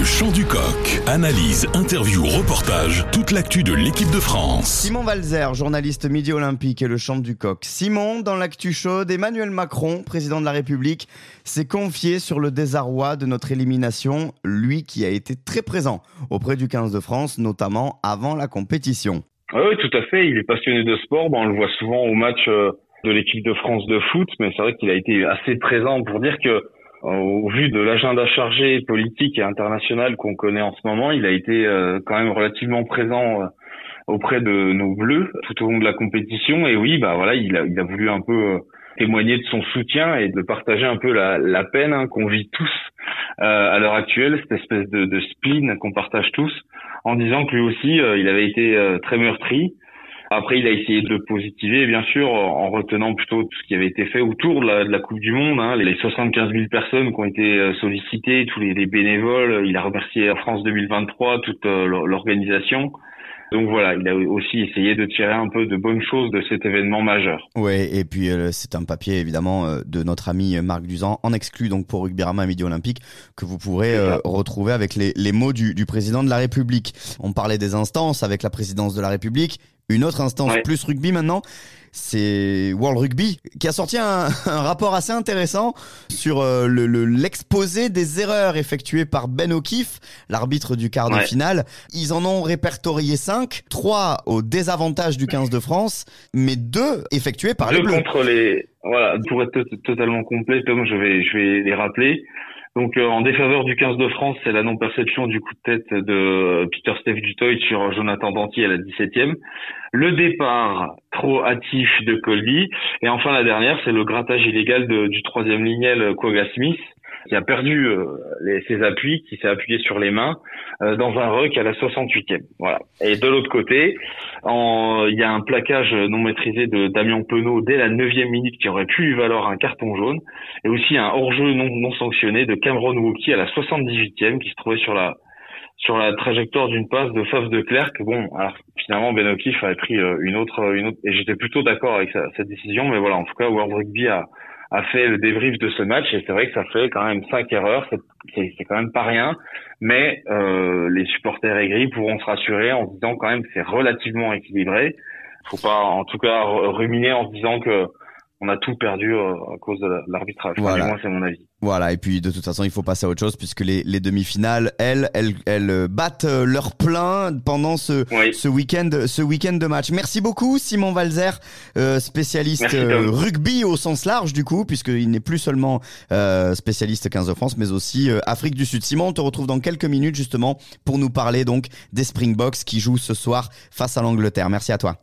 Le chant du coq. Analyse, interview, reportage, toute l'actu de l'équipe de France. Simon Valzer, journaliste Midi Olympique et le chant du coq. Simon, dans l'actu chaude, Emmanuel Macron, président de la République, s'est confié sur le désarroi de notre élimination, lui qui a été très présent auprès du 15 de France, notamment avant la compétition. Oui, tout à fait. Il est passionné de sport. on le voit souvent au match euh, de l'équipe de France de foot, mais c'est vrai qu'il a été assez présent pour dire que au vu de l'agenda chargé politique et international qu'on connaît en ce moment, il a été euh, quand même relativement présent euh, auprès de nos bleus tout au long de la compétition. Et oui, bah voilà, il a, il a voulu un peu euh, témoigner de son soutien et de partager un peu la, la peine hein, qu'on vit tous à l'heure actuelle, cette espèce de, de spleen qu'on partage tous, en disant que lui aussi, il avait été très meurtri après, il a essayé de positiver, bien sûr, en retenant plutôt tout ce qui avait été fait autour de la, de la Coupe du Monde, hein, les 75 000 personnes qui ont été euh, sollicitées, tous les, bénévoles. Il a remercié France 2023, toute euh, l'organisation. Donc voilà, il a aussi essayé de tirer un peu de bonnes choses de cet événement majeur. Oui, et puis euh, c'est un papier évidemment de notre ami Marc Duzan, en exclu donc pour Rugby Rama Midi Olympique, que vous pourrez retrouver avec les, les mots du, du président de la République. On parlait des instances avec la présidence de la République, une autre instance plus rugby maintenant, c'est World Rugby qui a sorti un, rapport assez intéressant sur euh, l'exposé des erreurs effectuées par Ben O'Keefe, l'arbitre du quart de finale. Ils en ont répertorié 5, 3 au désavantage du 15 de France, mais 2 effectués par les Bleus. contre les voilà, pour être totalement complet, Tom, je vais je vais les rappeler. Donc euh, en défaveur du 15 de France, c'est la non-perception du coup de tête de Peter Steph Dutoit sur Jonathan Danty à la 17e. Le départ trop hâtif de Colby. Et enfin la dernière, c'est le grattage illégal du troisième lignel Quagga Smith qui a perdu euh, ses appuis, qui s'est appuyé sur les mains euh, dans un ruck à la 68e. Voilà. Et de l'autre côté, il y a un plaquage non maîtrisé de Damien Penaud dès la 9e minute qui aurait pu lui valoir un carton jaune, et aussi un hors-jeu non, non sanctionné de Cameron Wookie à la 78e qui se trouvait sur la sur la trajectoire d'une passe de Faf de Clerc. Bon, alors finalement Ben O'Keefe a pris euh, une autre, une autre, et j'étais plutôt d'accord avec cette décision, mais voilà, en tout cas World Rugby a a fait le débrief de ce match et c'est vrai que ça fait quand même cinq erreurs, c'est quand même pas rien, mais euh, les supporters aigris pourront se rassurer en se disant quand même que c'est relativement équilibré. Faut pas en tout cas ruminer en se disant que on a tout perdu euh, à cause de l'arbitrage. Voilà. moi, c'est mon avis. Voilà, et puis de toute façon, il faut passer à autre chose puisque les, les demi-finales, elles, elles, elles euh, battent euh, leur plein pendant ce, ce week-end, ce week-end de match. Merci beaucoup, Simon Valzer, spécialiste rugby au sens large du coup, puisqu'il n'est plus seulement spécialiste 15 de France, mais aussi Afrique du Sud. Simon, on te retrouve dans quelques minutes justement pour nous parler donc des Springboks qui jouent ce soir face à l'Angleterre. Merci à toi.